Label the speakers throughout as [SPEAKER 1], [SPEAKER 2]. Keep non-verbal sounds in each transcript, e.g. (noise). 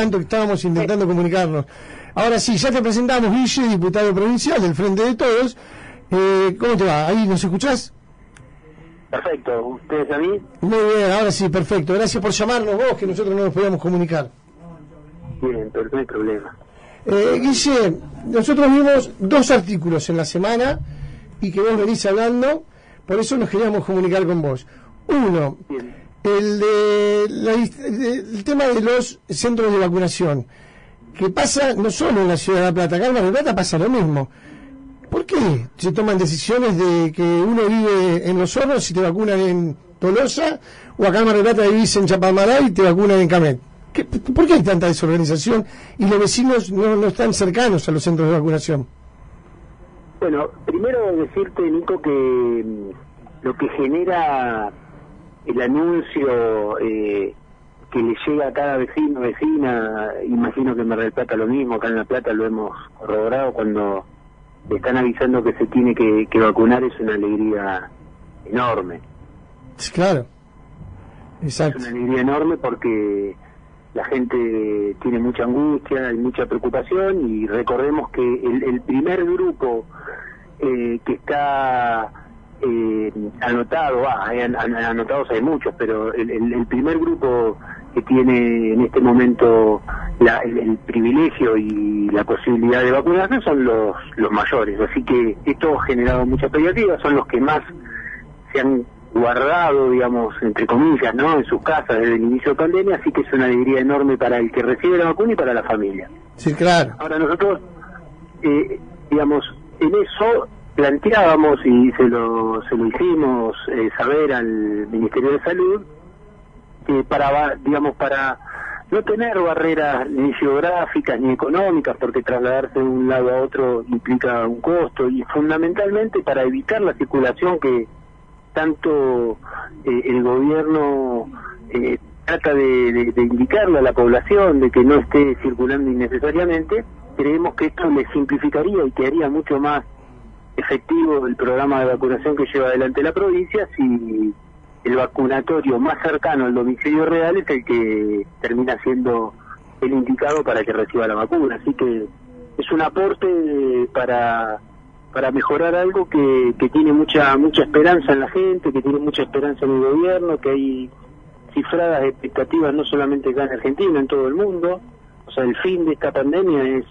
[SPEAKER 1] tanto que estábamos intentando comunicarnos. Ahora sí, ya te presentamos, Guille, diputado provincial del Frente de Todos. Eh, ¿Cómo te va? ¿Ahí nos escuchás?
[SPEAKER 2] Perfecto, ¿ustedes a mí?
[SPEAKER 1] Muy bien, ahora sí, perfecto. Gracias por llamarnos vos, que nosotros no nos podíamos comunicar.
[SPEAKER 2] Bien, pero no hay problema.
[SPEAKER 1] Eh, Guille, nosotros vimos dos artículos en la semana y que vos venís hablando, por eso nos queríamos comunicar con vos. Uno, el, de el tema de los centros de vacunación, que pasa no solo en la ciudad de La Plata, acá en La Plata pasa lo mismo. ¿Por qué se toman decisiones de que uno vive en Los Hornos y te vacunan en Tolosa, o acá en Mar del Plata vivís en Chapamaray y te vacunan en Camet? ¿Por qué hay tanta desorganización y los vecinos no, no están cercanos a los centros de vacunación?
[SPEAKER 2] Bueno, primero decirte, Nico, que mm, lo que genera el anuncio eh, que le llega a cada vecino, vecina, imagino que en Mar del Plata lo mismo, acá en La Plata lo hemos corroborado cuando están avisando que se tiene que, vacunar, es una alegría enorme.
[SPEAKER 1] Claro, exacto.
[SPEAKER 2] Es una alegría enorme porque la gente tiene mucha angustia y mucha preocupación y recordemos que el, primer grupo eh, que está eh, anotado, ah, hay, anotados hay muchos, pero el, primer grupo que tiene en este momento el, privilegio y la posibilidad de vacunarse son los, los mayores. Así que esto ha generado mucha expectativa, son los que más se han guardado, digamos, entre comillas, ¿no? En sus casas desde el inicio de pandemia, así que es una alegría enorme para el que recibe la vacuna y para la familia.
[SPEAKER 1] Sí, claro.
[SPEAKER 2] Ahora nosotros, eh, digamos, en eso planteábamos y se lo, se lo hicimos eh, saber al Ministerio de Salud, que para, digamos, para no tener barreras ni geográficas ni económicas, porque trasladarse de un lado a otro implica un costo, y fundamentalmente para evitar la circulación que tanto eh, el gobierno eh, trata de, indicarle a la población de que no esté circulando innecesariamente, creemos que esto le simplificaría y que haría mucho más efectivo el programa de vacunación que lleva adelante la provincia si el vacunatorio más cercano al domicilio real es el que termina siendo el indicado para que reciba la vacuna. Así que es un aporte para para mejorar algo que, que tiene mucha mucha esperanza en la gente, que tiene mucha esperanza en el gobierno, que hay cifradas expectativas no solamente acá en Argentina, en todo el mundo. O sea, el fin de esta pandemia es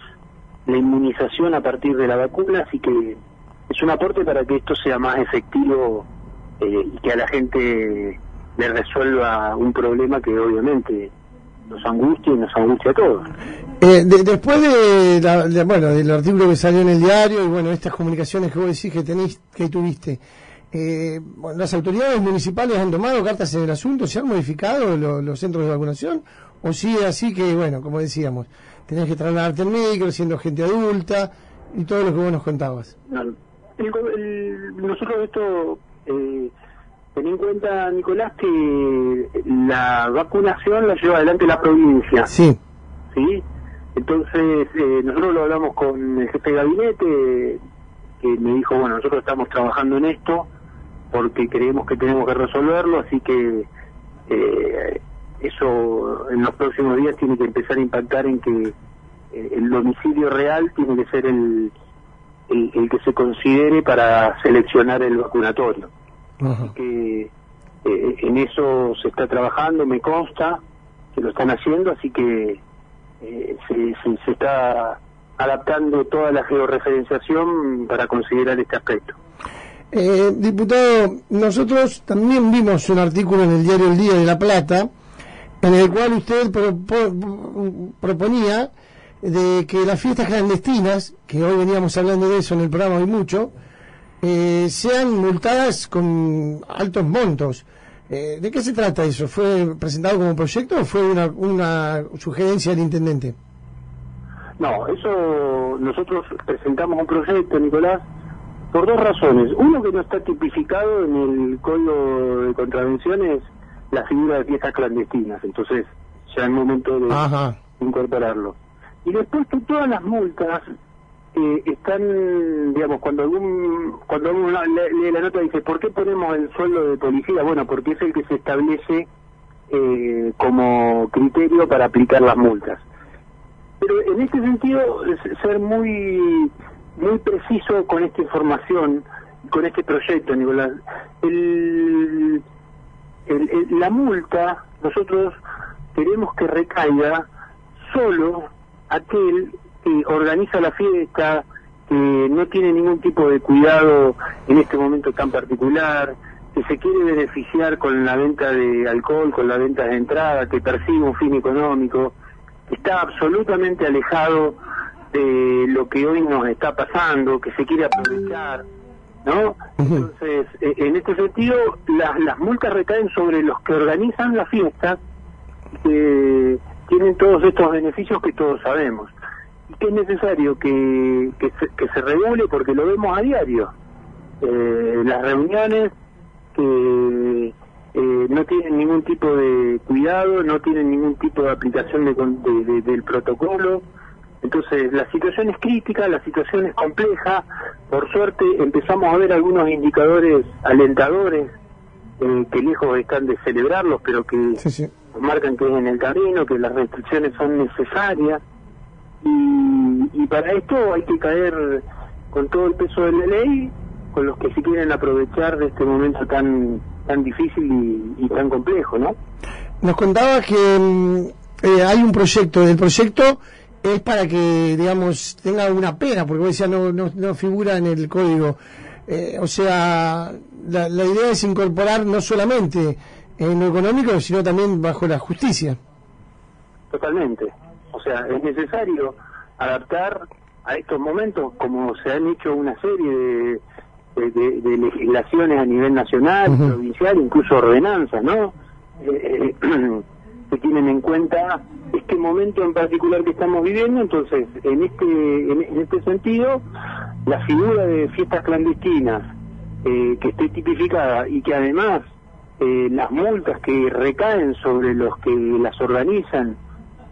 [SPEAKER 2] la inmunización a partir de la vacuna, así que es un aporte para que esto sea más efectivo eh, y que a la gente le resuelva un problema que obviamente nos angustia y nos angustia a todos.
[SPEAKER 1] Eh, después de, bueno, del artículo que salió en el diario y bueno, estas comunicaciones que vos decís que tenéis, que tuviste, eh, las autoridades municipales han tomado cartas en el asunto, se han modificado los centros de vacunación o sigue así que, bueno, como decíamos, tenés que trasladarte el médico siendo gente adulta y todo lo que vos nos contabas.
[SPEAKER 2] Nosotros esto eh, ten en cuenta, Nicolás, que la vacunación la lleva adelante la provincia.
[SPEAKER 1] Sí.
[SPEAKER 2] ¿Sí? Entonces, eh, nosotros lo hablamos con el jefe de gabinete, que me dijo, bueno, nosotros estamos trabajando en esto porque creemos que tenemos que resolverlo, así que eh, eso en los próximos días tiene que empezar a impactar en que eh, el domicilio real tiene que ser el, el que se considere para seleccionar el vacunatorio. Así que eh, en eso se está trabajando, me consta que lo están haciendo, así que eh, se, está adaptando toda la georreferenciación para considerar este aspecto.
[SPEAKER 1] Eh, diputado, nosotros también vimos un artículo en el diario El Día de La Plata, en el cual usted proponía de que las fiestas clandestinas, que hoy veníamos hablando de eso en el programa hoy mucho, eh, sean multadas con altos montos. Eh, ¿De qué se trata eso? ¿Fue presentado como proyecto o fue una, una sugerencia del intendente?
[SPEAKER 2] No, eso nosotros presentamos un proyecto, Nicolás, por dos razones. Uno que no está tipificado en el código de contravenciones la figura de fiestas clandestinas, entonces ya es momento de incorporarlo. Y después que todas las multas eh, están, digamos, cuando algún cuando uno lee la nota dice, ¿por qué ponemos el sueldo de policía? Bueno, porque es el que se establece eh, como criterio para aplicar las multas. pero en este sentido, ser muy, muy preciso con esta información, con este proyecto, Nicolás. El, la multa, nosotros queremos que recaiga solo aquel que organiza la fiesta, que no tiene ningún tipo de cuidado en este momento tan particular, que se quiere beneficiar con la venta de alcohol, con la venta de entrada, que persigue un fin económico, que está absolutamente alejado de lo que hoy nos está pasando, que se quiere aprovechar, ¿no? Entonces, e, en este sentido, las, las multas recaen sobre los que organizan la fiesta, que tienen todos estos beneficios que todos sabemos y que es necesario que, que, se, regule porque lo vemos a diario. Eh, las reuniones que eh, no tienen ningún tipo de cuidado, no tienen ningún tipo de aplicación de, del protocolo. Entonces, la situación es crítica, la situación es compleja. Por suerte, empezamos a ver algunos indicadores alentadores eh, que lejos están de celebrarlos, pero que marcan que es en el camino, que las restricciones son necesarias. Y, para esto hay que caer con todo el peso de la ley, con los que se quieren aprovechar de este momento tan tan difícil y, tan complejo, ¿no?
[SPEAKER 1] Nos contaba que mm, eh, hay un proyecto, el proyecto es para que, digamos, tenga una pena, porque vos decías no, no, figura en el código. Eh, o sea, la idea es incorporar no solamente en lo económico, sino también bajo la justicia.
[SPEAKER 2] Totalmente. O sea, es necesario adaptar a estos momentos, como se han hecho una serie de, legislaciones a nivel nacional, provincial, incluso ordenanzas, ¿no? Eh, eh (clears throat) se tienen en cuenta este momento en particular que estamos viviendo, entonces, en este, en, este sentido, la figura de fiestas clandestinas eh, que esté tipificada y que además eh, las multas que recaen sobre los que las organizan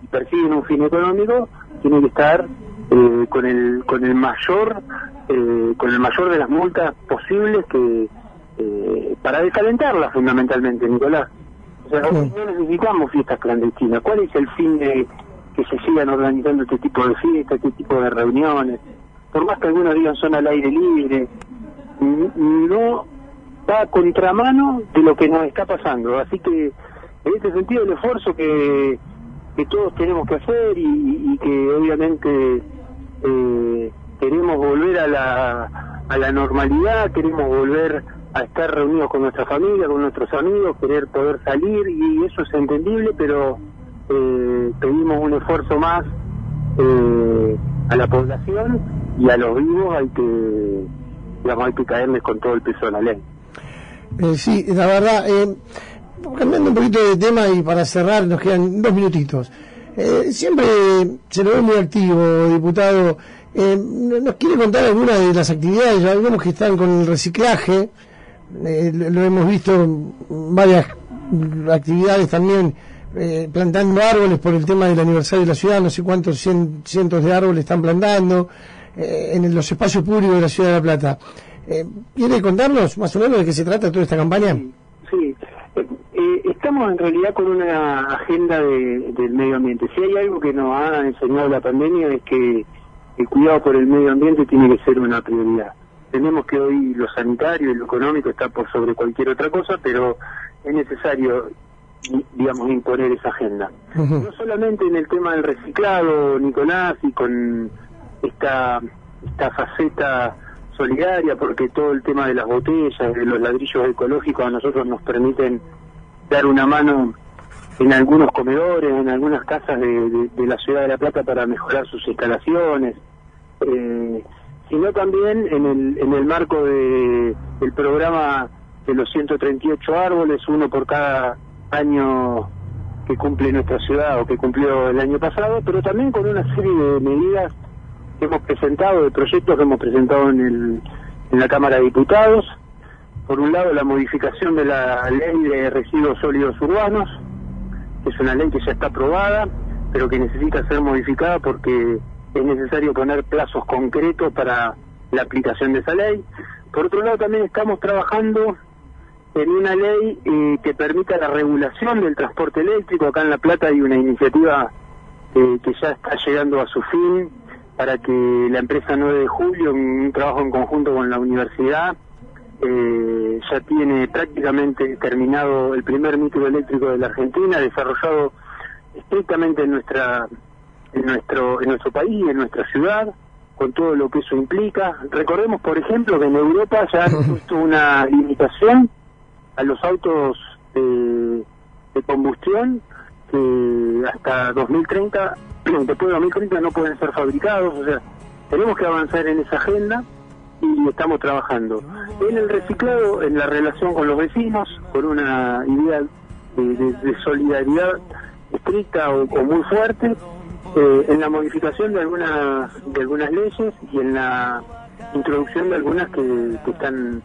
[SPEAKER 2] y persiguen un fin económico tiene que estar eh, con el con el mayor eh, con el mayor de las multas posibles que eh, para desalentarlas fundamentalmente Nicolás. O sea no necesitamos fiestas clandestinas. Cuál es el fin de que se sigan organizando este tipo de fiestas este tipo de reuniones por más que algunos digan son al aire libre no va a contramano de lo que nos está pasando así que en ese sentido el esfuerzo que que todos tenemos que hacer y, que obviamente eh, queremos volver a la, a la normalidad, queremos volver a estar reunidos con nuestra familia, con nuestros amigos, querer poder salir y eso es entendible, pero eh, pedimos un esfuerzo más eh, a la población y a los vivos hay que, digamos, hay que caerles con todo el peso de la ley.
[SPEAKER 1] Eh, sí, la verdad, eh, cambiando un poquito de tema y para cerrar, nos quedan dos minutitos. Eh, siempre se lo ve muy activo, diputado. Eh, ¿Nos quiere contar alguna de las actividades? Algunos que están con el reciclaje, eh, lo hemos visto varias actividades también plantando árboles por el tema del aniversario de la ciudad, no sé cuántos cientos de árboles están plantando en los espacios públicos de la ciudad de La Plata. ¿Quiere contarnos más o menos de qué se trata toda esta campaña?
[SPEAKER 2] Sí, eh, estamos en realidad con una agenda del medio ambiente. Si hay algo que nos ha enseñado la pandemia es que el cuidado por el medio ambiente tiene que ser una prioridad. Tenemos que hoy lo sanitario y lo económico está por sobre cualquier otra cosa, pero es necesario, digamos, imponer esa agenda. No solamente en el tema del reciclado, Nicolás, y con esta, esta faceta solidaria, porque todo el tema de las botellas, de los ladrillos ecológicos a nosotros nos permiten dar una mano en algunos comedores, en algunas casas de, la ciudad de La Plata para mejorar sus instalaciones, eh, sino también en el, en el marco de, del programa de los 138 árboles, uno por cada año que cumple nuestra ciudad o que cumplió el año pasado, pero también con una serie de medidas hemos presentado, de proyectos que hemos presentado en la Cámara de Diputados, por un lado la modificación de la ley de residuos sólidos urbanos, que es una ley que ya está aprobada, pero que necesita ser modificada porque es necesario poner plazos concretos para la aplicación de esa ley. Por otro lado, también estamos trabajando en una ley eh, que permita la regulación del transporte eléctrico. Acá en La Plata hay una iniciativa eh, que ya está llegando a su fin para que la empresa 9 de julio, en un trabajo en conjunto con la universidad, eh, ya tiene prácticamente terminado el primer micro eléctrico de la Argentina, desarrollado estrictamente en nuestra en nuestro en nuestro país, en nuestra ciudad, con todo lo que eso implica. Recordemos, por ejemplo, que en Europa ya han (laughs) puesto una limitación a los autos de, de combustión que hasta 2030, (clears throat) después de 2030 no pueden ser fabricados, o sea, tenemos que avanzar en esa agenda y estamos trabajando. En el reciclado, en la relación con los vecinos, con una idea de, solidaridad estricta o, muy fuerte, eh, en la modificación de algunas de algunas leyes y en la introducción de algunas que, que están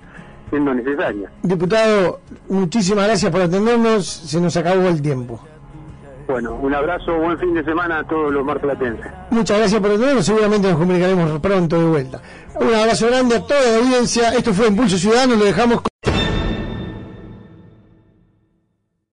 [SPEAKER 2] siendo necesarias.
[SPEAKER 1] Diputado, muchísimas gracias por atendernos, se nos acabó el tiempo.
[SPEAKER 2] Bueno, un abrazo, buen fin de semana a todos los marplatenses.
[SPEAKER 1] Muchas gracias por atendernos, seguramente nos comunicaremos pronto de vuelta. Un abrazo grande a toda la audiencia, esto fue Impulso Ciudadano, lo dejamos.